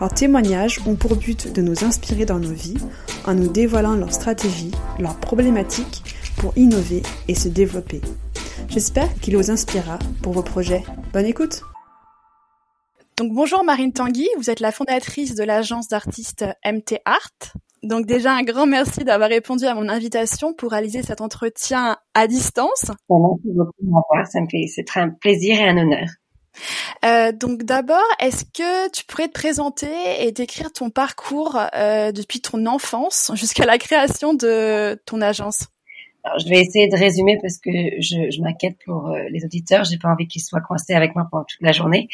Leurs témoignages ont pour but de nous inspirer dans nos vies en nous dévoilant leurs stratégies, leurs problématiques pour innover et se développer. J'espère qu'il vous inspirera pour vos projets. Bonne écoute Donc bonjour Marine Tanguy, vous êtes la fondatrice de l'agence d'artistes MT Art. Donc déjà un grand merci d'avoir répondu à mon invitation pour réaliser cet entretien à distance. Merci beaucoup ça me fait c'est un plaisir et un honneur. Euh, donc d'abord, est-ce que tu pourrais te présenter et décrire ton parcours euh, depuis ton enfance jusqu'à la création de ton agence? Je vais essayer de résumer parce que je, m'inquiète pour euh, les auditeurs. J'ai pas envie qu'ils soient coincés avec moi pendant toute la journée.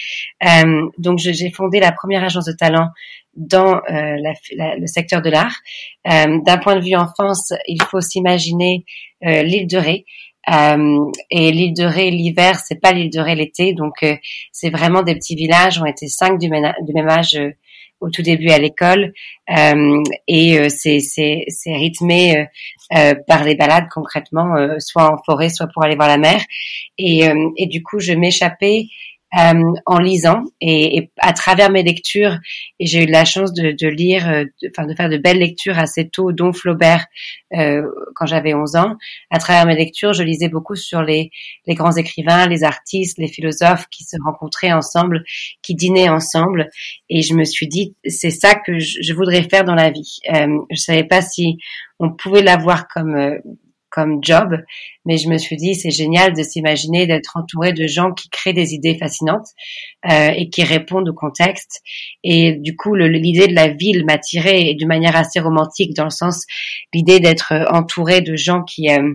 Donc, j'ai fondé la première agence de talent dans le secteur de l'art. D'un point de vue enfance, il faut s'imaginer l'île de Ré. Et l'île de Ré l'hiver, c'est pas l'île de Ré l'été, donc c'est vraiment des petits villages. On était cinq du, même âge au tout début à l'école euh, et euh, c'est rythmé euh, par les balades concrètement, soit en forêt, soit pour aller voir la mer. Et, et du coup, je m'échappais euh, en lisant et, et, à travers mes lectures, et j'ai eu la chance de, de lire, euh, enfin de, faire de belles lectures assez tôt, dont Flaubert euh, quand j'avais 11 ans. À travers mes lectures, je lisais beaucoup sur les, les grands écrivains, les artistes, les philosophes qui se rencontraient ensemble, qui dînaient ensemble, et je me suis dit c'est ça que je, je, voudrais faire dans la vie. Euh, je savais pas si on pouvait l'avoir comme euh, comme job, mais je me suis dit c'est génial de s'imaginer d'être entouré de gens qui créent des idées fascinantes euh, et qui répondent au contexte. Et du coup, l'idée de la ville m'a tiré de manière assez romantique dans le sens l'idée d'être entouré de gens qui euh,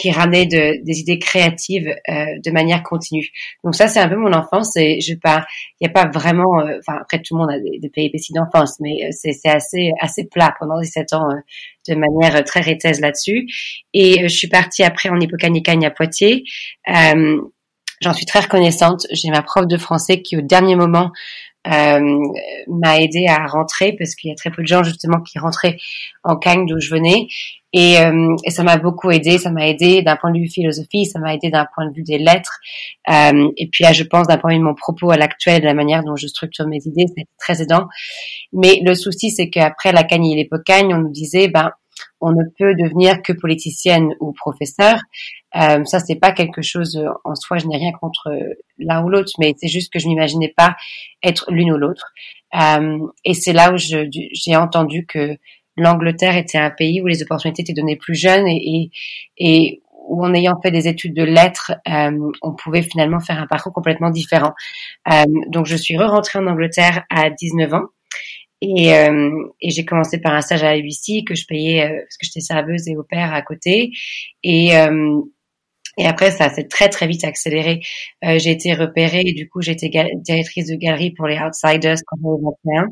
qui ramenait de, des idées créatives euh, de manière continue. Donc ça, c'est un peu mon enfance et je pas, il n'y a pas vraiment, euh, enfin après tout le monde a des, des d'enfance, mais euh, c'est assez assez plat pendant 17 ans de manière très rétaise là-dessus. Et je suis partie après en Hippocanicagne à Poitiers. J'en suis très reconnaissante. J'ai ma prof de français qui au dernier moment m'a aidé à rentrer parce qu'il y a très peu de gens justement qui rentraient en Cagne d'où je venais et, euh, et ça m'a beaucoup aidé. Ça m'a aidé d'un point de vue philosophie, ça m'a aidé d'un point de vue des lettres euh, et puis là je pense d'un point de vue de mon propos à l'actuel, de la manière dont je structure mes idées, c'est très aidant. Mais le souci c'est qu'après la Cagne et l'Épocagne, on nous disait ben on ne peut devenir que politicienne ou professeur. Euh, ça, c'est pas quelque chose euh, en soi. Je n'ai rien contre euh, l'un ou l'autre, mais c'est juste que je n'imaginais pas être l'une ou l'autre. Euh, et c'est là où j'ai entendu que l'Angleterre était un pays où les opportunités étaient données plus jeunes et, et, et où en ayant fait des études de lettres, euh, on pouvait finalement faire un parcours complètement différent. Euh, donc je suis re-rentrée en Angleterre à 19 ans et, euh, et j'ai commencé par un stage à UBC que je payais euh, parce que j'étais serveuse et au père à côté. Et, euh, et après, ça s'est très très vite accéléré. Euh, j'ai été repérée et du coup, j'étais directrice de galerie pour les Outsiders quand j'avais 21.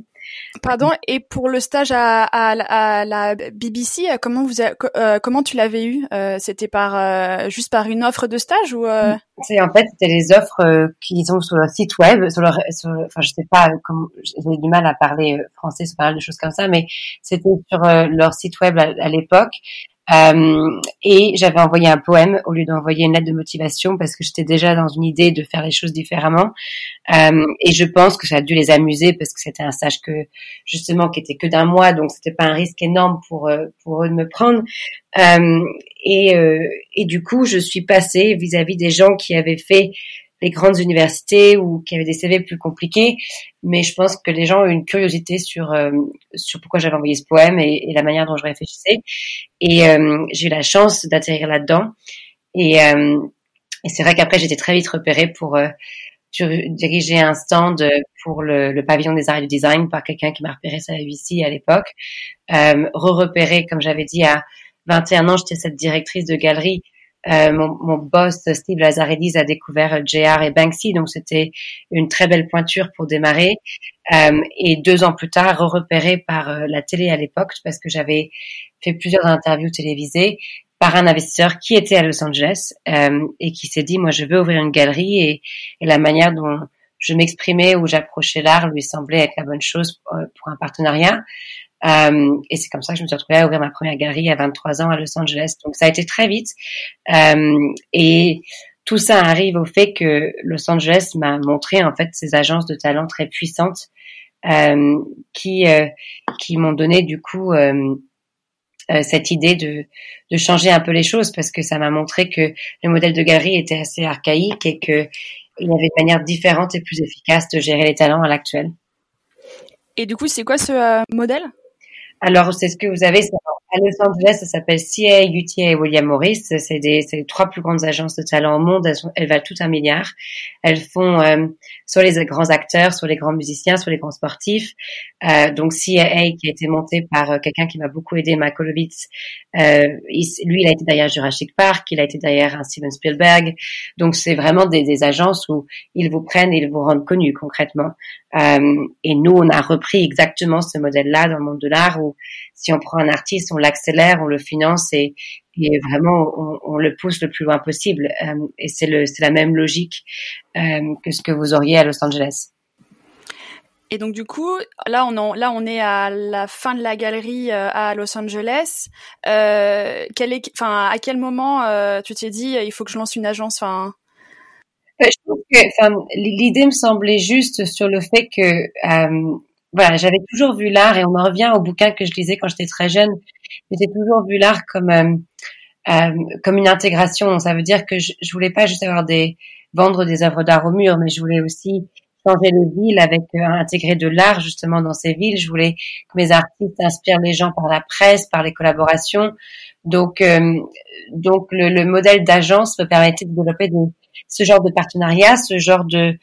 Pardon, et pour le stage à, à, à la BBC, euh, comment vous euh, comment tu l'avais eu euh, C'était par euh, juste par une offre de stage ou C'est en fait c'était les offres qu'ils ont sur leur site web, sur leur, sur, enfin je sais pas comment j'ai du mal à parler français sur pas mal de choses comme ça, mais c'était sur leur site web à l'époque. Euh, et j'avais envoyé un poème au lieu d'envoyer une lettre de motivation parce que j'étais déjà dans une idée de faire les choses différemment. Euh, et je pense que ça a dû les amuser parce que c'était un stage que justement qui était que d'un mois, donc c'était pas un risque énorme pour euh, pour eux de me prendre. Et, et du coup, je suis passée vis-à-vis -vis des gens qui avaient fait les grandes universités ou qui avaient des CV plus compliqués. Mais je pense que les gens ont une curiosité sur euh, sur pourquoi j'avais envoyé ce poème et, et, la manière dont je réfléchissais. Et euh, j'ai eu la chance d'atterrir là-dedans. Et, euh, et c'est vrai qu'après j'étais très vite repérée pour euh, diriger un stand pour le, le, pavillon des arts et du design par quelqu'un qui m'a repéré ça ici à l'époque. Euh, re-repéré, comme j'avais dit, à 21 ans, j'étais cette directrice de galerie euh, mon, mon, boss Steve Lazaridis a découvert JR et Banksy, donc c'était une très belle pointure pour démarrer. Euh, et deux ans plus tard, repéré par euh, la télé à l'époque, parce que j'avais fait plusieurs interviews télévisées par un investisseur qui était à Los Angeles euh, et qui s'est dit moi je veux ouvrir une galerie et, et la manière dont je m'exprimais ou j'approchais l'art lui semblait être la bonne chose pour un partenariat. Euh, et c'est comme ça que je me suis retrouvée à ouvrir ma première galerie à 23 ans à Los Angeles. Donc ça a été très vite. Euh, et tout ça arrive au fait que Los Angeles m'a montré en fait ces agences de talent très puissantes euh, qui qui m'ont donné du coup cette idée de, de changer un peu les choses parce que ça m'a montré que le modèle de galerie était assez archaïque et que il y avait une manière différente et plus efficace de gérer les talents à l'actuel. Et du coup, c'est quoi ce modèle? Alors, c'est ce que vous avez à Los Angeles, ça s'appelle CA, UTA et William Morris. C'est des, les trois plus grandes agences de talent au monde. Elles, valent tout un milliard. Elles font euh, soit les grands acteurs, soit les grands musiciens, soit les grands sportifs. Euh, donc CAA qui a été monté par euh, quelqu'un qui m'a beaucoup aidé, Makolovitz. Euh, lui, il a été derrière Jurassic Park, il a été derrière un Steven Spielberg. Donc c'est vraiment des, des, agences où ils vous prennent et ils vous rendent connus concrètement. Euh, et nous, on a repris exactement ce modèle-là dans le monde de l'art où si on prend un artiste, l'accélère, on le finance et, et vraiment on, on, le pousse le plus loin possible. Euh, et c'est la même logique euh, que ce que vous auriez à Los Angeles. Et donc du coup, là on en, là on est à la fin de la galerie euh, à Los Angeles. Euh, quel est, enfin à quel moment euh, tu t'es dit il faut que je lance une agence, enfin? L'idée me semblait juste sur le fait que voilà, j'avais toujours vu l'art et on en revient au bouquin que je lisais quand j'étais très jeune. J'ai toujours vu l'art comme euh, euh, comme une intégration. Ça veut dire que je, je voulais pas juste avoir des vendre des œuvres d'art au mur, mais je voulais aussi changer les villes avec euh, intégrer de l'art justement dans ces villes. Je voulais que mes artistes inspirent les gens par la presse, par les collaborations. Donc euh, donc le, le modèle d'agence me permettait de développer des ce genre de partenariat, ce genre de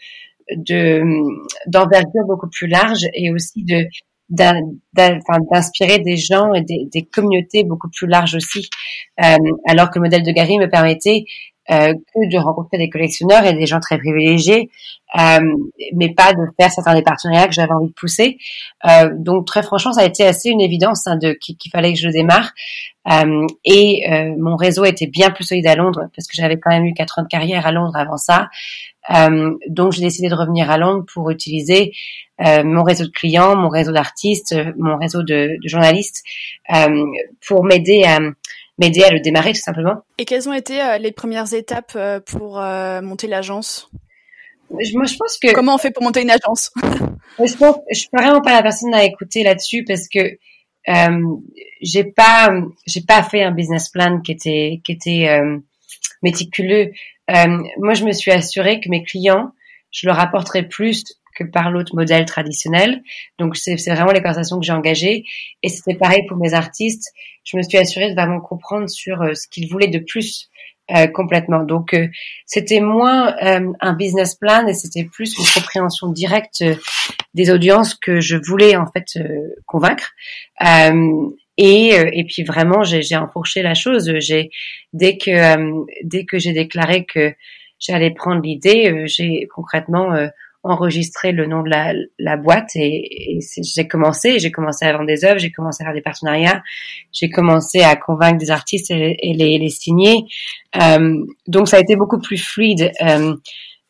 d'envergure beaucoup plus large et aussi de d'inspirer des gens et des, communautés beaucoup plus larges aussi. Euh, alors que le modèle de Gary me permettait que de rencontrer des collectionneurs et des gens très privilégiés, euh, mais pas de faire certains des partenariats que j'avais envie de pousser. Euh, donc très franchement, ça a été assez une évidence hein, de qu'il fallait que je démarre. Euh, et euh, mon réseau était bien plus solide à Londres parce que j'avais quand même eu quatre ans de carrière à Londres avant ça. Euh, donc j'ai décidé de revenir à Londres pour utiliser euh, mon réseau de clients, mon réseau d'artistes, mon réseau de, de journalistes euh, pour m'aider à m'aider à le démarrer tout simplement. Et quelles ont été les premières étapes pour monter l'agence? Moi, je pense que comment on fait pour monter une agence? Je pense, je suis vraiment pas la personne à écouter là-dessus parce que euh, j'ai pas, j'ai pas fait un business plan qui était, qui était euh, méticuleux. Euh, moi, je me suis assurée que mes clients, je leur apporterais plus que par l'autre modèle traditionnel. Donc, c'est vraiment les conversations que j'ai engagées. Et c'était pareil pour mes artistes. Je me suis assurée de vraiment comprendre sur euh, ce qu'ils voulaient de plus euh, complètement. Donc, euh, c'était moins un business plan et c'était plus une compréhension directe des audiences que je voulais en fait convaincre. Et, et puis vraiment, j'ai enfourché la chose. J'ai dès que dès que j'ai déclaré que j'allais prendre l'idée, j'ai concrètement enregistrer le nom de la, la boîte et, et j'ai commencé, j'ai commencé à vendre des œuvres, j'ai commencé à faire des partenariats, j'ai commencé à convaincre des artistes et, et les, les, signer. Euh, donc ça a été beaucoup plus fluide euh,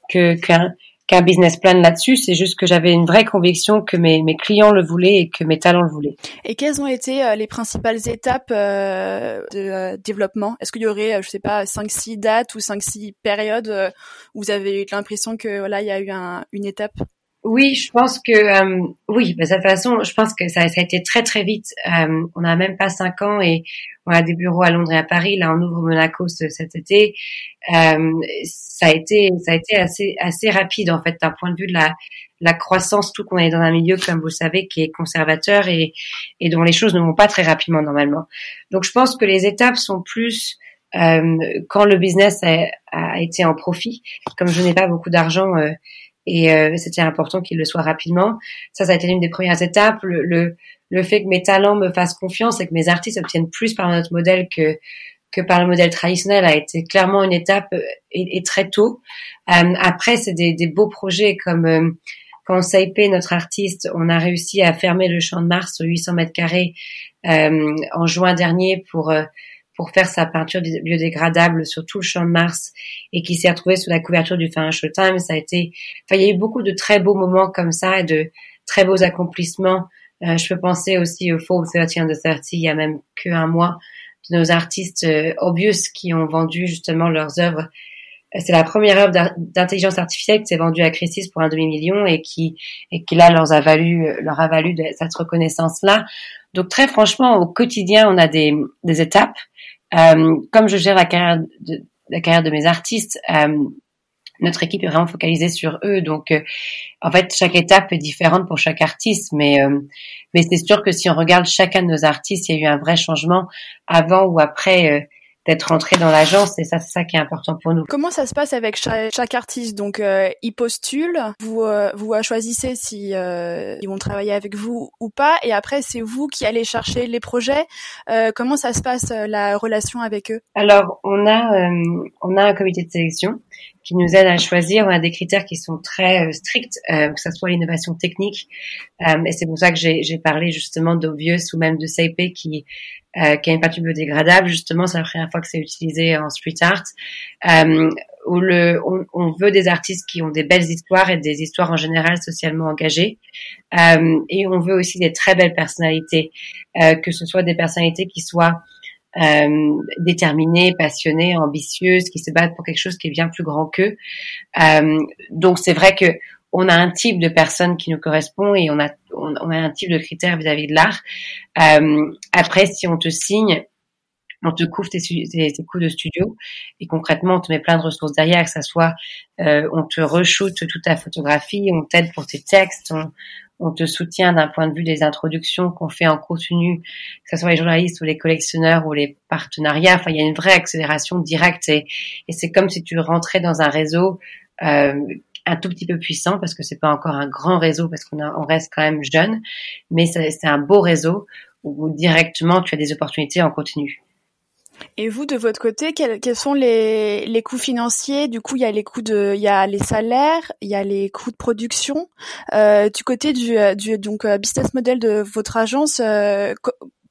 que qu'un qu'un business plan là-dessus. C'est juste que j'avais une vraie conviction que mes, mes clients le voulaient et que mes talents le voulaient. Et quelles ont été euh, les principales étapes euh, de euh, développement? Est-ce qu'il y aurait, je sais pas, 5-6 dates ou 5-6 périodes où vous avez eu l'impression que voilà, il y a eu un, une étape? Oui, je pense que euh, oui, de toute façon, je pense que ça, ça a été très très vite. Euh, on n'a même pas cinq ans et on a des bureaux à Londres et à Paris. Là, on ouvre Monaco cet été. Euh, ça a été ça a été assez assez rapide en fait d'un point de vue de la la croissance, tout qu'on est dans un milieu comme vous le savez qui est conservateur et et dont les choses ne vont pas très rapidement normalement. Donc, je pense que les étapes sont plus euh, quand le business a, a, été en profit. Comme je n'ai pas beaucoup d'argent. Euh, et euh, c'était important qu'il le soit rapidement. Ça, ça a été une des premières étapes. Le, le, fait que mes talents me fassent confiance et que mes artistes obtiennent plus par notre modèle que que par le modèle traditionnel a été clairement une étape et, très tôt. après, c'est des, des, beaux projets comme quand Saipé, notre artiste, on a réussi à fermer le champ de Mars sur 800 mètres carrés en juin dernier pour pour faire sa peinture biodégradable sur tout le champ de Mars et qui s'est retrouvé sous la couverture du Financial Times. Ça a été, enfin, il y a eu beaucoup de très beaux moments comme ça et de très beaux accomplissements. Euh, je peux penser aussi au Fall 30 under 30, il y a même qu'un mois, de nos artistes euh, obvious qui ont vendu justement leurs œuvres. Euh, c'est la première œuvre d'intelligence artificielle qui s'est vendue à Christie's pour un demi-million et qui, et qui là leur a valu, leur a valu cette reconnaissance-là. Donc très franchement, au quotidien, on a des, des étapes. Euh, comme je gère la carrière de, la carrière de mes artistes, euh, notre équipe est vraiment focalisée sur eux. Donc, euh, en fait, chaque étape est différente pour chaque artiste, mais mais c'est sûr que si on regarde chacun de nos artistes, il y a eu un vrai changement avant ou après d'être rentré dans l'agence et ça c'est ça qui est important pour nous. Comment ça se passe avec chaque, artiste? Donc euh, ils postulent, vous euh, vous choisissez si euh, ils vont travailler avec vous ou pas et après c'est vous qui allez chercher les projets. Euh, comment ça se passe la relation avec eux? Alors on a on a un comité de sélection qui nous aide à choisir. On a des critères qui sont très stricts, que ce soit l'innovation technique. et c'est pour ça que j'ai parlé justement d'Obvious ou même de CIP qui euh, qui a une peinture biodégradable. Justement, c'est la première fois que c'est utilisé en street art. Euh, où le, on, on, veut des artistes qui ont des belles histoires et des histoires en général socialement engagées. Euh, et on veut aussi des très belles personnalités, euh, que ce soit des personnalités qui soient euh, déterminées, passionnées, ambitieuses, qui se battent pour quelque chose qui est bien plus grand qu'eux. Euh, donc c'est vrai que on a un type de personne qui nous correspond et on a, on, a un type de critères vis-à-vis de l'art. Euh, après, si on te signe, on te couvre tes, tes, coûts de studio et concrètement, on te met plein de ressources derrière, que ça soit, euh, on te re-shoot toute ta photographie, on t'aide pour tes textes, on, on te soutient d'un point de vue des introductions qu'on fait en contenu, que ce soit les journalistes ou les collectionneurs ou les partenariats. Enfin, il y a une vraie accélération directe et, et c'est comme si tu rentrais dans un réseau euh, un tout petit peu puissant parce que c'est pas encore un grand réseau parce qu'on on reste quand même jeune, mais c'est un beau réseau où directement tu as des opportunités en continu. Et vous, de votre côté, quels, quels sont les, les, coûts financiers? Du coup, il y a les coûts de, il y a les salaires, il y a les coûts de production. Euh, du côté du, du donc euh, business model de votre agence, euh,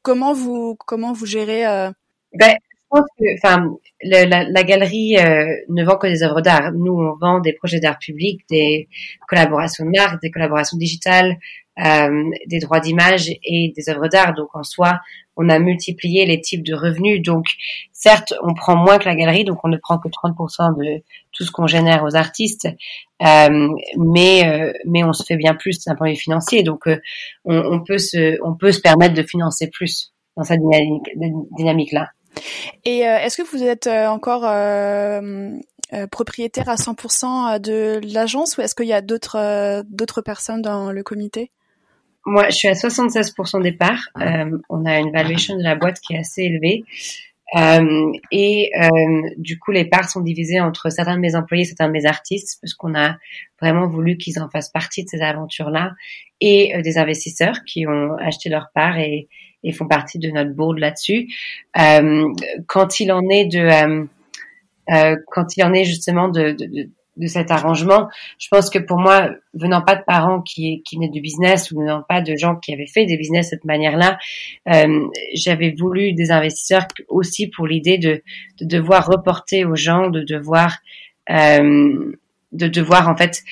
comment vous comment vous gérez euh... ben, pense que, enfin, la, la, galerie euh, ne vend que des œuvres d'art. Nous, on vend des projets d'art public, des collaborations de marque, des collaborations digitales, euh, des droits d'image et des œuvres d'art. Donc, en soi, on a multiplié les types de revenus. Donc, certes, on prend moins que la galerie, donc on ne prend que 30% de tout ce qu'on génère aux artistes, euh, mais euh, mais on se fait bien plus d'un point de vue financier. Donc, euh, on, on, peut se on peut se permettre de financer plus dans cette dynamique, dynamique là. Et euh, est-ce que vous êtes euh, encore euh, propriétaire à 100% de l'agence ou est-ce qu'il y a d'autres d'autres personnes dans le comité? Moi, je suis à 76% des parts. on a une valuation de la boîte qui est assez élevée. Euh, et euh, du coup, les parts sont divisées entre certains de mes employés, certains de mes artistes, parce qu'on a vraiment voulu qu'ils en fassent partie de ces aventures-là, et des investisseurs qui ont acheté leurs parts et, et font partie de notre board là-dessus. Euh, quand il en est de, euh, euh, quand il en est justement de, de, de, cet arrangement, je pense que pour moi, venant pas de parents qui qui venaient du business ou venant pas de gens qui avaient fait des business de cette manière-là, euh, j'avais voulu des investisseurs aussi pour l'idée de, de devoir reporter aux gens, de devoir euh, de devoir en fait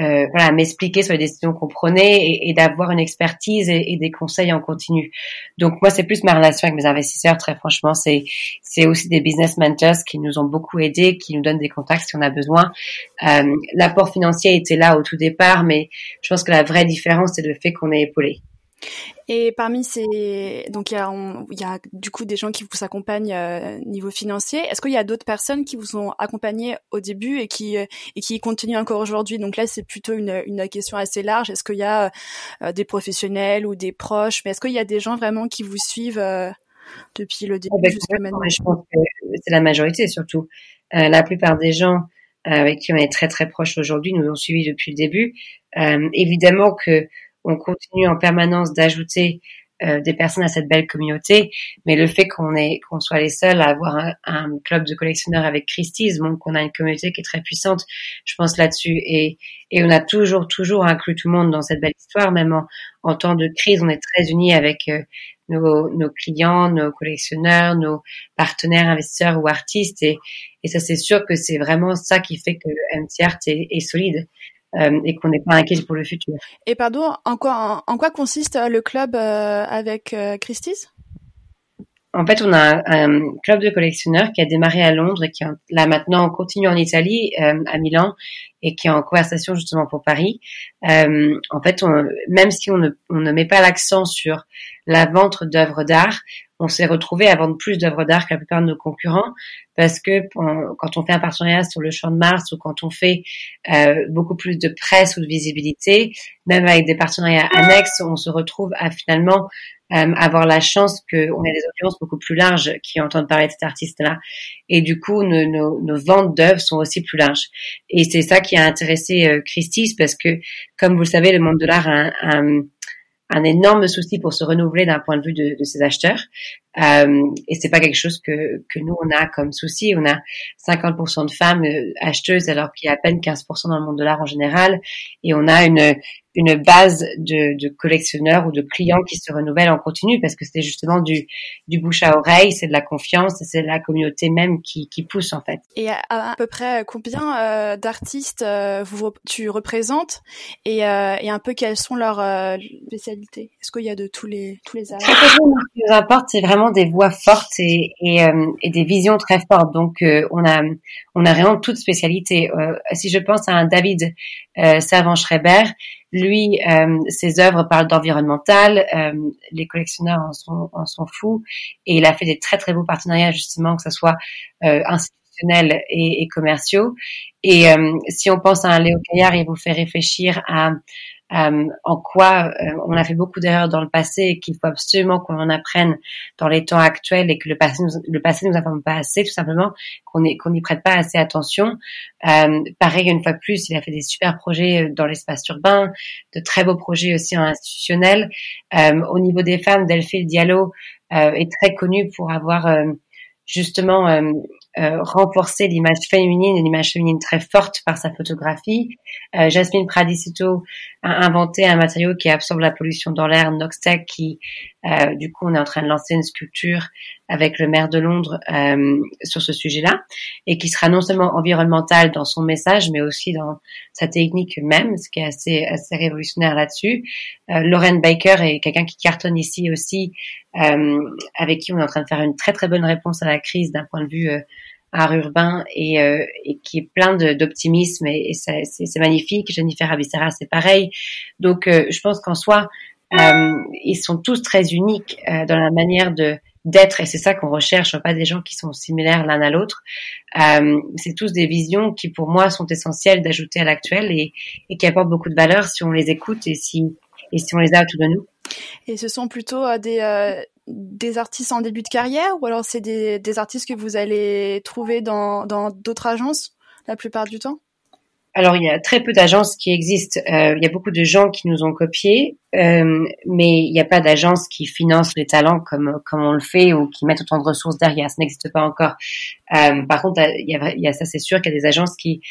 euh, voilà, m'expliquer sur les décisions qu'on prenait et, et d'avoir une expertise et, et, des conseils en continu. Donc moi, c'est plus ma relation avec mes investisseurs. Très franchement, c'est c'est aussi des business mentors qui nous ont beaucoup aidés, qui nous donnent des contacts si on a besoin. Euh, L'apport financier était là au tout départ, mais je pense que la vraie différence, c'est le fait qu'on est épaulé. Et parmi ces, donc il y a, il y a du coup des gens qui vous accompagnent euh, niveau financier. Est-ce qu'il y a d'autres personnes qui vous ont accompagné au début et qui euh, et qui continuent encore aujourd'hui? Donc là, c'est plutôt une, une question assez large. Est-ce qu'il y a euh, des professionnels ou des proches? Mais est-ce qu'il y a des gens vraiment qui vous suivent euh, depuis le début ah, ben, jusqu'à maintenant? Je pense que c'est la majorité surtout. la plupart des gens avec qui on est très très proches aujourd'hui nous ont suivis depuis le début. évidemment que on continue en permanence d'ajouter euh, des personnes à cette belle communauté, mais le fait qu'on est qu'on soit les seuls à avoir un, un club de collectionneurs avec Christie's, donc qu'on a une communauté qui est très puissante, je pense là-dessus, et et on a toujours toujours inclus tout le monde dans cette belle histoire, même en, en temps de crise, on est très unis avec euh, nos, nos, clients, nos collectionneurs, nos partenaires investisseurs ou artistes, et, et ça c'est sûr que c'est vraiment ça qui fait que MTR est, est solide. Euh, et qu'on n'est pas inquiet pour le futur. Et pardon, en quoi, en, quoi consiste euh, le club euh, avec Christie's? En fait, on a un, club de collectionneurs qui a démarré à Londres et qui là maintenant continue en Italie, à Milan, et qui est en conversation justement pour Paris. Euh, en fait, on, même si on ne, on ne met pas l'accent sur la vente d'œuvres d'art, on s'est retrouvé à vendre plus d'œuvres d'art que la plupart de nos concurrents parce que quand on fait un partenariat sur le champ de Mars ou quand on fait euh, beaucoup plus de presse ou de visibilité, même avec des partenariats annexes, on se retrouve à finalement euh, avoir la chance qu'on ait des audiences beaucoup plus larges qui entendent parler de cet artiste-là. Et du coup, nos, nos, nos ventes d'œuvres sont aussi plus larges. Et c'est ça qui a intéressé euh, Christie's parce que, comme vous le savez, le monde de l'art a un énorme souci pour se renouveler d'un point de vue de ses acheteurs. Euh, et c'est pas quelque chose que, que nous on a comme souci. On a 50% de femmes euh, acheteuses alors qu'il y a à peine 15% dans le monde de l'art en général. Et on a une une base de, de, collectionneurs ou de clients qui se renouvellent en continu parce que c'est justement du, du bouche à oreille, c'est de la confiance, c'est la communauté même qui, qui pousse en fait. Et à, à peu près combien euh, d'artistes euh, vous tu représentes? Et, euh, et un peu quelles sont leurs spécialités? Est-ce qu'il y a de tous les tous les arts Ce qui nous importe, c'est vraiment des voix fortes et, et, des visions très fortes. Donc on a on a vraiment toute spécialité. si je pense à un David Savant Schreiber lui, euh, ses œuvres parlent d'environnemental, euh, les collectionneurs en sont, fous, et il a fait des très très beaux partenariats justement, que ce soit euh, institutionnels et, et, commerciaux. Et euh, si on pense à un Léo Caillard, il vous fait réfléchir à euh, en quoi euh, on a fait beaucoup d'erreurs dans le passé et qu'il faut absolument qu'on en apprenne dans les temps actuels et que le passé nous, le passé nous informe pas assez, tout simplement, qu'on n'y prête pas assez attention. Euh, pareil, une fois plus, il a fait des super projets dans l'espace urbain, de très beaux projets aussi en institutionnel. au niveau des femmes, Delphine Diallo est très connue pour avoir justement euh, renforcer l'image féminine, une image féminine très forte par sa photographie. Euh, Jasmine Pradicito a inventé un matériau qui absorbe la pollution dans l'air, Noxtec, qui euh, du coup on est en train de lancer une sculpture avec le maire de Londres euh, sur ce sujet-là, et qui sera non seulement environnemental dans son message, mais aussi dans sa technique même, ce qui est assez assez révolutionnaire là-dessus. Euh, Lauren Baker est quelqu'un qui cartonne ici aussi, avec qui on est en train de faire une très très bonne réponse à la crise d'un point de vue art urbain et, euh, et qui est plein d'optimisme et, c'est magnifique. Jennifer Abissera, c'est pareil. Donc, euh, je pense qu'en soi, euh, ils sont tous très uniques euh, dans la manière de d'être et c'est ça qu'on recherche, pas des gens qui sont similaires l'un à l'autre. Euh, c'est tous des visions qui pour moi sont essentielles d'ajouter à l'actuel et, qui apportent beaucoup de valeur si on les écoute et si et si on les a autour de nous. Et ce sont plutôt des, artistes en début de carrière ou alors c'est des, des, artistes que vous allez trouver dans d'autres agences la plupart du temps? Alors il y a très peu d'agences qui existent. Euh, il y a beaucoup de gens qui nous ont copiés, euh, mais il n'y a pas d'agences qui financent les talents comme comme on le fait ou qui mettent autant de ressources derrière. Ça n'existe pas encore. Euh, par contre, il y a, il y a ça, c'est sûr qu'il y a des agences qui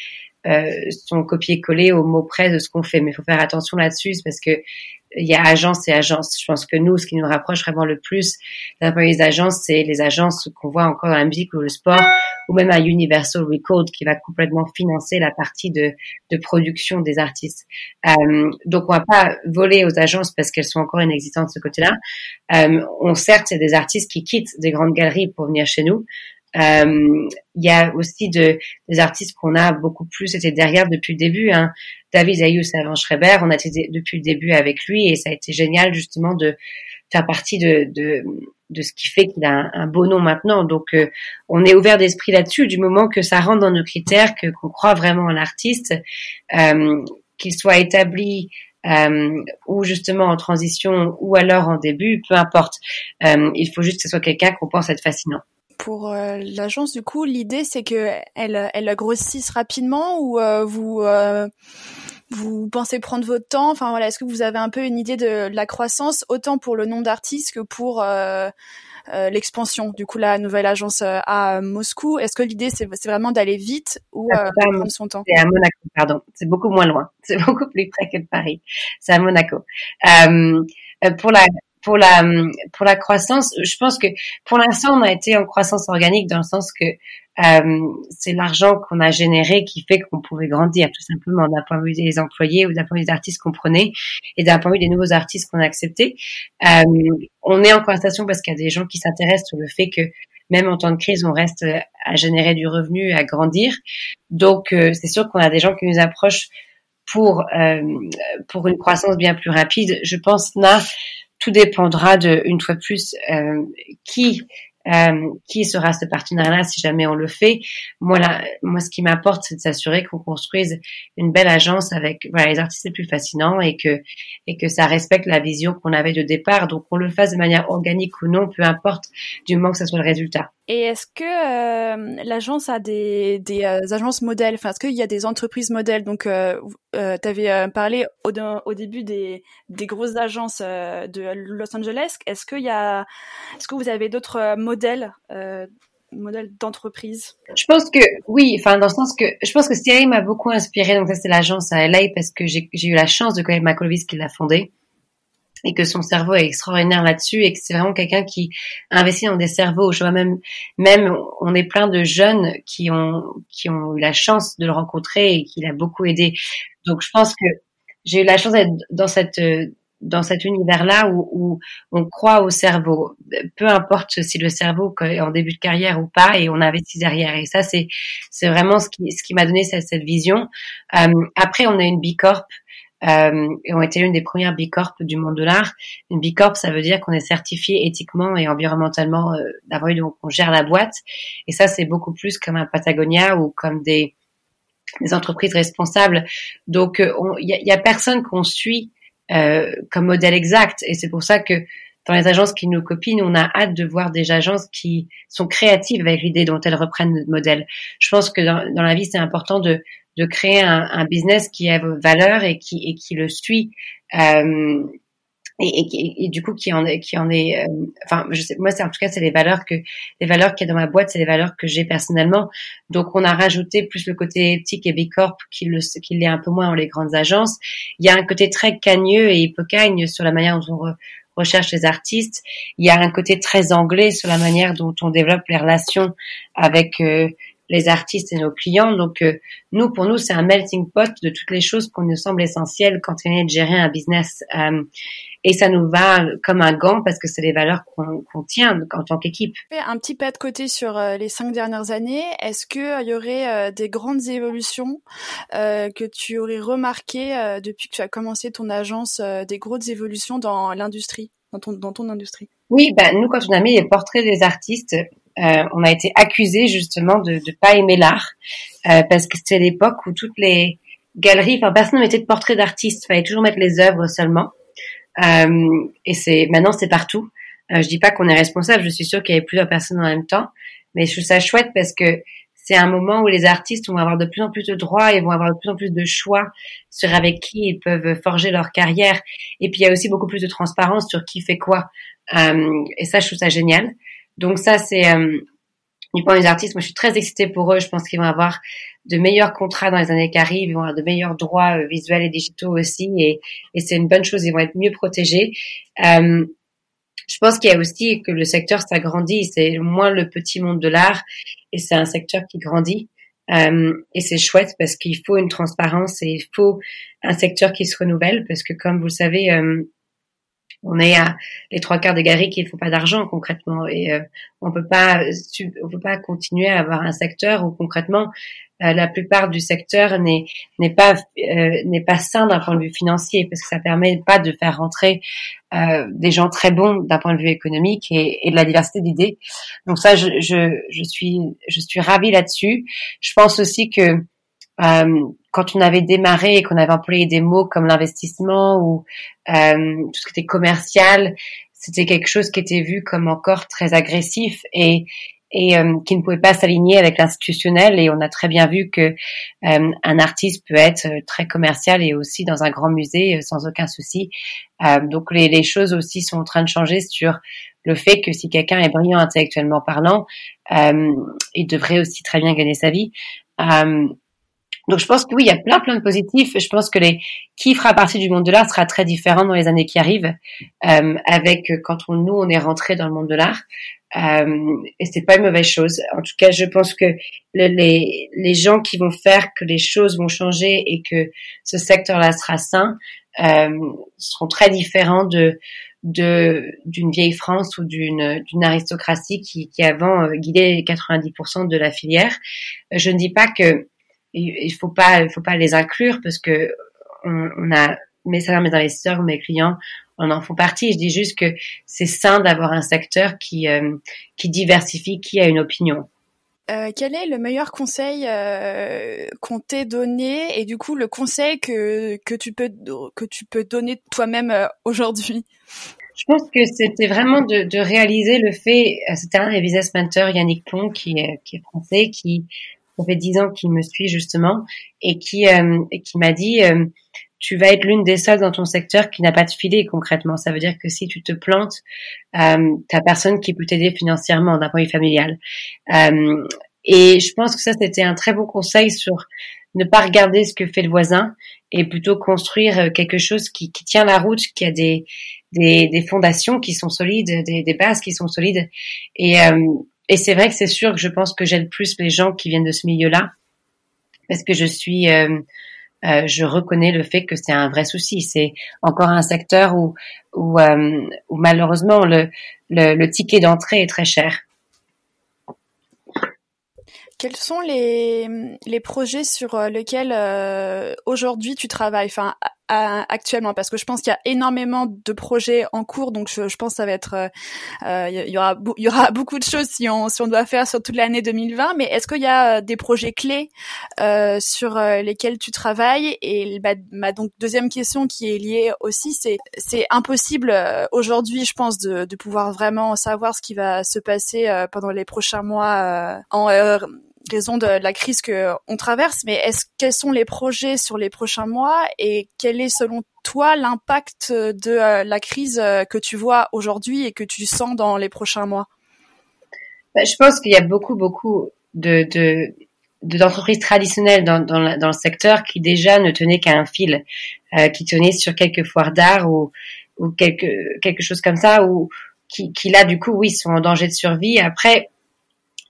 euh, sont copiés-collés au mot près de ce qu'on fait. Mais il faut faire attention là-dessus parce que il y a agence et agence. Je pense que nous, ce qui nous rapproche vraiment le plus d'un les agences, c'est les agences qu'on voit encore dans la musique ou le sport, ou même à Universal Record qui va complètement financer la partie de, de production des artistes. Euh, donc on va pas voler aux agences parce qu'elles sont encore inexistantes de ce côté-là. Euh, on certes, il y a des artistes qui quittent des grandes galeries pour venir chez nous, euh, il y a aussi de, des artistes qu'on a beaucoup plus été derrière depuis le début. Hein. David Ayus avant Schreiber, on a été depuis le début avec lui et ça a été génial justement de faire partie de, de, de ce qui fait qu'il a un, beau nom maintenant. Donc euh, on est ouvert d'esprit là-dessus du moment que ça rentre dans nos critères, que qu'on croit vraiment en l'artiste, euh, qu'il soit établi euh, ou justement en transition ou alors en début, peu importe. Il faut juste que ce soit quelqu'un qu'on pense être fascinant pour l'agence, du coup, l'idée c'est que elle, elle grossisse rapidement ou vous vous pensez prendre votre temps? Enfin voilà, est-ce que vous avez un peu une idée de, la croissance, autant pour le nombre d'artistes que pour euh, euh, l'expansion Du coup, la nouvelle agence euh, à Moscou, est-ce que l'idée c'est vraiment d'aller vite ou prendre son temps? C'est à Monaco, pardon. C'est beaucoup moins loin. C'est beaucoup plus près que de Paris. C'est à Monaco. pour la pour la pour la croissance, je pense que pour l'instant on a été en croissance organique dans le sens que euh, c'est l'argent qu'on a généré qui fait qu'on pouvait grandir, tout simplement, d'un point de vue des employés ou d'un point de vue des artistes qu'on prenait et d'un point de vue des nouveaux artistes qu'on a acceptés. Euh, on est en conversation parce qu'il y a des gens qui s'intéressent sur le fait que même en temps de crise, on reste à générer du revenu, à grandir. Donc, euh, c'est sûr qu'on a des gens qui nous approchent pour pour une croissance bien plus rapide. Je pense là, tout dépendra de une fois plus euh, qui euh, qui sera ce partenariat si jamais on le fait. Moi, là, moi, ce qui m'apporte, c'est de s'assurer qu'on construise une belle agence avec voilà, les artistes les plus fascinants et que et que ça respecte la vision qu'on avait de départ. Donc, qu'on le fasse de manière organique ou non, peu importe, du moment que ça soit le résultat. Et est-ce que euh, l'agence a des, euh, agences modèles? Enfin, est-ce qu'il y a des entreprises modèles? Donc, euh, tu avais parlé au, début des, grosses agences de Los Angeles. Est-ce qu'il est-ce que vous avez d'autres modèles modèles d'entreprise Je pense que oui, enfin dans le sens que je pense que CIA m'a beaucoup inspiré. Donc ça c'est l'agence à LA parce que j'ai eu la chance de connaître Macolovis qui l'a fondée et que son cerveau est extraordinaire là-dessus et que c'est vraiment quelqu'un qui investit dans des cerveaux. Je vois même, même, on est plein de jeunes qui ont, qui ont eu la chance de le rencontrer et qui l'a beaucoup aidé. Donc, je pense que j'ai eu la chance d'être dans cette, dans cet univers-là où, où, on croit au cerveau, peu importe si le cerveau est en début de carrière ou pas, et on investit derrière. Et ça, c'est c'est vraiment ce qui ce qui m'a donné cette, cette vision. Euh, après, on a une bicorp euh, et ont été l'une des premières bicorp du monde de l'art. Une bicorp, ça veut dire qu'on est certifié éthiquement et environnementalement euh, d'avoir donc on gère la boîte. Et ça, c'est beaucoup plus comme un Patagonia ou comme des, des entreprises responsables. Donc, il euh, y, a, y, a, personne qu'on suit euh, comme modèle exact. Et c'est pour ça que dans les agences qui nous copient, on a hâte de voir des agences qui sont créatives avec l'idée dont elles reprennent notre modèle. Je pense que dans, dans la vie, c'est important de, de créer un, un, business qui a valeur et qui, et qui le suit. Euh, et, et, et, du coup qui en qui en est euh, enfin je sais moi c'est en tout cas c'est les valeurs que les valeurs qu'il y a dans ma boîte c'est les valeurs que j'ai personnellement. Donc on a rajouté plus le côté éthique et bicorp qu'il le qu'il l'est un peu moins dans les grandes agences. Il y a un côté très cagneux et hypocagne sur la manière dont on recherche les artistes. Il y a un côté très anglais sur la manière dont on développe les relations avec euh, les artistes et nos clients. Donc euh, nous, pour nous, c'est un melting pot de toutes les choses qu'on nous semble essentielles quand on est de gérer un business. Euh, et ça nous va comme un gant parce que c'est les valeurs qu'on tient en tant qu'équipe. Un petit pas de côté sur euh, les cinq dernières années, est-ce qu'il y aurait des grandes évolutions que tu aurais remarquées depuis que tu as commencé ton agence, des grosses évolutions dans l'industrie, dans ton, dans ton industrie? Oui, ben nous quand on a mis les portraits des artistes, euh, on a été accusé justement de ne pas aimer l'art. Euh, parce que c'était l'époque où toutes les galeries, enfin personne ne mettait de portraits d'artistes, fallait toujours mettre les œuvres seulement. Euh, et c'est maintenant c'est partout. je dis pas qu'on est responsable, je suis sûre qu'il y avait plusieurs personnes en même temps, mais je trouve ça chouette parce que c'est un moment où les artistes vont avoir de plus en plus de droits et vont avoir de plus en plus de choix sur avec qui ils peuvent forger leur carrière. Et puis il y a aussi beaucoup plus de transparence sur qui fait quoi. et ça, je trouve ça génial. Donc ça, c'est euh, du point des artistes. Moi, je suis très excitée pour eux. Je pense qu'ils vont avoir de meilleurs contrats dans les années qui arrivent. Ils vont avoir de meilleurs droits euh, visuels et digitaux aussi. Et, et c'est une bonne chose. Ils vont être mieux protégés. Euh, je pense qu'il y a aussi que le secteur s'agrandit. C'est moins le petit monde de l'art et c'est un secteur qui grandit. Euh, et c'est chouette parce qu'il faut une transparence et il faut un secteur qui se renouvelle parce que comme vous le savez, euh, on est à les trois quarts des galeries qu'il faut pas d'argent concrètement. Et euh, on peut pas on peut pas continuer à avoir un secteur où concrètement euh, la plupart du secteur n'est n'est pas euh, n'est pas sain d'un point de vue financier parce que ça permet pas de faire rentrer des gens très bons d'un point de vue économique et, et de la diversité d'idées. Donc ça je, je, je suis je suis ravie là-dessus. Je pense aussi que euh, quand on avait démarré et qu'on avait employé des mots comme l'investissement ou euh, tout ce qui était commercial, c'était quelque chose qui était vu comme encore très agressif et et euh, qui ne pouvait pas s'aligner avec l'institutionnel. Et on a très bien vu que euh, un artiste peut être très commercial et aussi dans un grand musée sans aucun souci. donc les, les, choses aussi sont en train de changer sur le fait que si quelqu'un est brillant intellectuellement parlant, il devrait aussi très bien gagner sa vie. Donc je pense que oui, il y a plein plein de positifs. Je pense que les qui fera partie du monde de l'art sera très différent dans les années qui arrivent. Euh, avec quand on, nous on est rentré dans le monde de l'art euh, et c'est pas une mauvaise chose. En tout cas, je pense que les les gens qui vont faire que les choses vont changer et que ce secteur-là sera sain euh, seront très différents de de d'une vieille France ou d'une d'une aristocratie qui, qui avant euh, guidait 90% de la filière. Je ne dis pas que il faut pas, il faut pas les inclure parce que on, on a mes salaires, mes investisseurs ou mes clients on en font partie. Je dis juste que c'est sain d'avoir un secteur qui euh, qui diversifie, qui a une opinion. Euh, quel est le meilleur conseil euh, qu'on t'ait donné et du coup le conseil que que tu peux que tu peux donner toi-même euh, aujourd'hui? Je pense que c'était vraiment de, de, réaliser le fait. C'était un des business mentors Yannick Plon qui qui est français qui ça fait dix ans qu'il me suit justement et qui euh, qui m'a dit euh, tu vas être l'une des seules dans ton secteur qui n'a pas de filet concrètement. Ça veut dire que si tu te plantes, euh, t'as personne qui peut t'aider financièrement d'un point de vue familial. Euh, et je pense que ça c'était un très beau conseil sur ne pas regarder ce que fait le voisin et plutôt construire quelque chose qui, tient la route, qui a des, des, des fondations qui sont solides, des, bases qui sont solides. Et, et c'est vrai que c'est sûr que je pense que j'aide plus les gens qui viennent de ce milieu-là parce que je suis, euh, euh, je reconnais le fait que c'est un vrai souci. C'est encore un secteur où, où, euh, malheureusement le, le, ticket d'entrée est très cher. Quels sont les, les projets sur lesquels aujourd'hui tu travailles? Actuellement parce que je pense qu'il y a énormément de projets en cours donc je, je pense que ça va être euh, euh il y aura il y aura beaucoup de choses si on si on doit faire sur toute l'année 2020 mais est-ce qu'il y a euh, des projets clés euh, sur euh, lesquels tu travailles? Et bah, ma donc deuxième question qui est liée aussi c'est c'est impossible aujourd'hui je pense de, de pouvoir vraiment savoir ce qui va se passer pendant les prochains mois en raison de la crise que on traverse, mais est-ce quels sont les projets sur les prochains mois et quel est selon toi l'impact de euh, la crise euh, que tu vois aujourd'hui et que tu sens dans les prochains mois? Bah, Je pense qu'il y a beaucoup beaucoup de, de d'entreprises traditionnelles dans, dans, dans, le secteur qui déjà ne tenaient qu'à un fil, euh, qui tenaient sur quelques foires d'art ou, ou quelque, quelque chose comme ça, ou qui, qui là du coup oui sont en danger de survie. Après,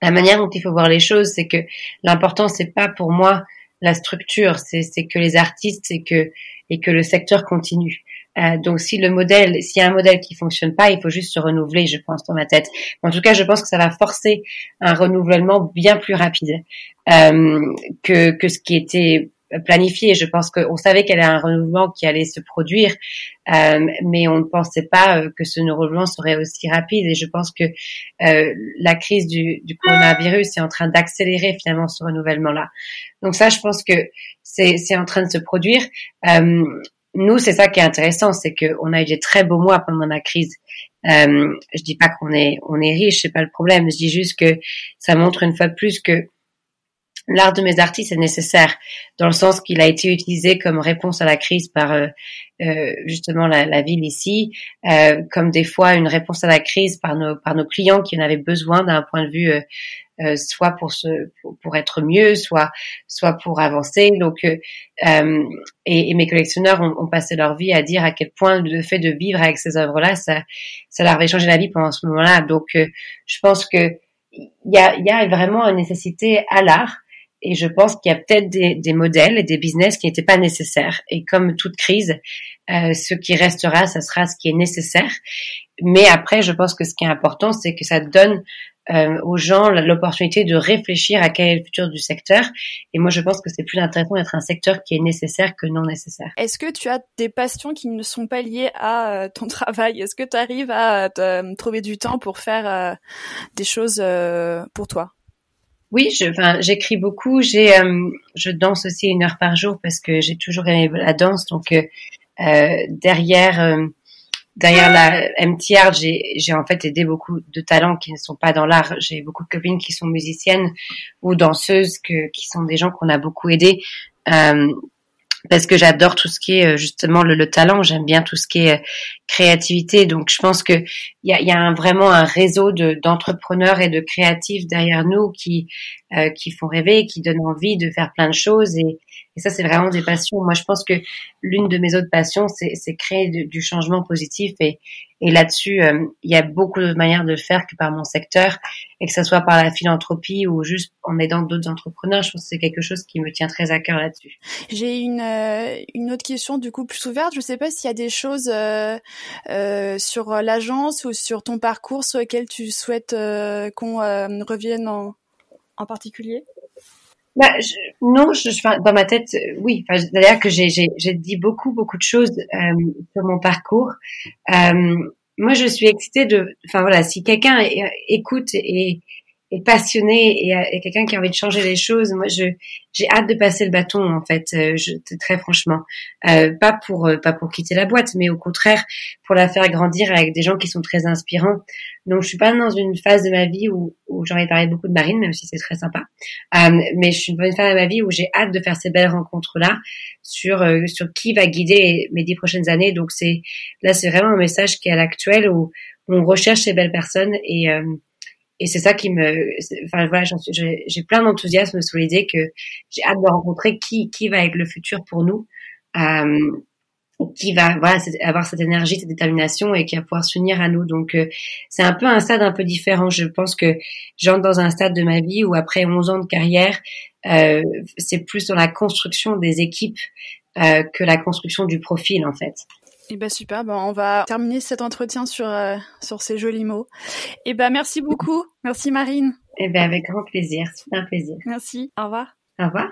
la manière dont il faut voir les choses, c'est que l'important c'est pas pour moi la structure, c'est que les artistes, c'est que et que le secteur continue. Euh, donc si le modèle, s'il y a un modèle qui fonctionne pas, il faut juste se renouveler, je pense dans ma tête. En tout cas, je pense que ça va forcer un renouvellement bien plus rapide euh, que que ce qui était planifié. Je pense qu'on savait y avait un renouvellement qui allait se produire, euh, mais on ne pensait pas euh, que ce renouvellement serait aussi rapide. Et je pense que euh, la crise du, du, coronavirus est en train d'accélérer finalement ce renouvellement-là. Donc ça, je pense que c'est en train de se produire. Euh, nous, c'est ça qui est intéressant, c'est qu'on a eu des très beaux mois pendant la crise. Euh, je dis pas qu'on est on est riche, c'est pas le problème. Je dis juste que ça montre une fois de plus que l'art de mes artistes est nécessaire dans le sens qu'il a été utilisé comme réponse à la crise par euh, euh, justement la, la, ville ici, euh, comme des fois une réponse à la crise par nos par nos clients qui en avaient besoin d'un point de vue euh, euh, soit pour se pour, être mieux, soit soit pour avancer. Donc et, et, mes collectionneurs ont, ont, passé leur vie à dire à quel point le fait de vivre avec ces œuvres-là, ça ça leur avait changé la vie pendant ce moment-là. Donc je pense que il y a, y a vraiment une nécessité à l'art et je pense qu'il y a peut-être des, des, modèles et des business qui n'étaient pas nécessaires. Et comme toute crise, euh, ce qui restera, ça sera ce qui est nécessaire. Mais après, je pense que ce qui est important, c'est que ça donne euh, aux gens l'opportunité de réfléchir à quel est le futur du secteur. Et moi, je pense que c'est plus intéressant d'être un secteur qui est nécessaire que non nécessaire. Est-ce que tu as des passions qui ne sont pas liées à euh, ton travail? Est-ce que tu arrives à euh, trouver du temps pour faire euh, des choses pour toi? Oui, j'écris beaucoup. J'ai, euh, je danse aussi une heure par jour parce que j'ai toujours aimé la danse. Donc euh, euh derrière, euh, derrière la MTR, j'ai en fait aidé beaucoup de talents qui ne sont pas dans l'art. J'ai beaucoup de copines qui sont musiciennes ou danseuses, que, qui sont des gens qu'on a beaucoup aidés. Parce que j'adore tout ce qui est euh, justement le, talent, j'aime bien tout ce qui est euh, créativité. Donc je pense que il y a, y a vraiment un réseau d'entrepreneurs et de créatifs derrière nous qui euh, qui font rêver, qui donnent envie de faire plein de choses et, ça, c'est vraiment des passions. Moi, je pense que l'une de mes autres passions, c'est créer du changement positif. Et, et là-dessus, euh, il y a beaucoup de manières de le faire que par mon secteur, et que ce soit par la philanthropie ou juste en aidant d'autres entrepreneurs. Je pense que c'est quelque chose qui me tient très à cœur là-dessus. J'ai une, euh, une autre question du coup plus ouverte. Je ne sais pas s'il y a des choses euh, sur l'agence ou sur ton parcours sur lesquelles tu souhaites qu'on revienne en, en particulier bah, je, non, je, je, dans ma tête, euh, oui. Enfin, D'ailleurs, que j'ai dit beaucoup, beaucoup de choses euh, sur mon parcours. Euh, moi, je suis excitée de. Enfin voilà, si quelqu'un écoute et, est passionné et, et quelqu'un qui a envie de changer les choses, moi, je j'ai hâte de passer le bâton en fait, euh, je, très franchement, euh, pas pour euh, pas pour quitter la boîte, mais au contraire pour la faire grandir avec des gens qui sont très inspirants. Donc je suis pas dans une phase de ma vie où, où j'en ai parlé beaucoup de Marine, même si c'est très sympa, euh, mais je suis dans une phase de ma vie où j'ai hâte de faire ces belles rencontres là sur euh, sur qui va guider mes dix prochaines années. Donc c'est là c'est vraiment un message qui est à l'actuel où on recherche ces belles personnes et et c'est ça qui me, enfin voilà, j'ai plein d'enthousiasme sur l'idée que j'ai hâte de rencontrer qui qui va être le futur pour nous, euh, qui va voilà avoir cette énergie, cette détermination et qui va pouvoir s'unir à nous. Donc euh, c'est un peu un stade un peu différent. Je pense que j'entre dans un stade de ma vie où après 11 ans de carrière, euh, c'est plus dans la construction des équipes euh, que la construction du profil en fait. Et eh ben super, ben on va terminer cet entretien sur euh, sur ces jolis mots. Et eh ben merci beaucoup, merci Marine. Et eh ben avec grand plaisir, c'est un plaisir. Merci, au revoir. Au revoir.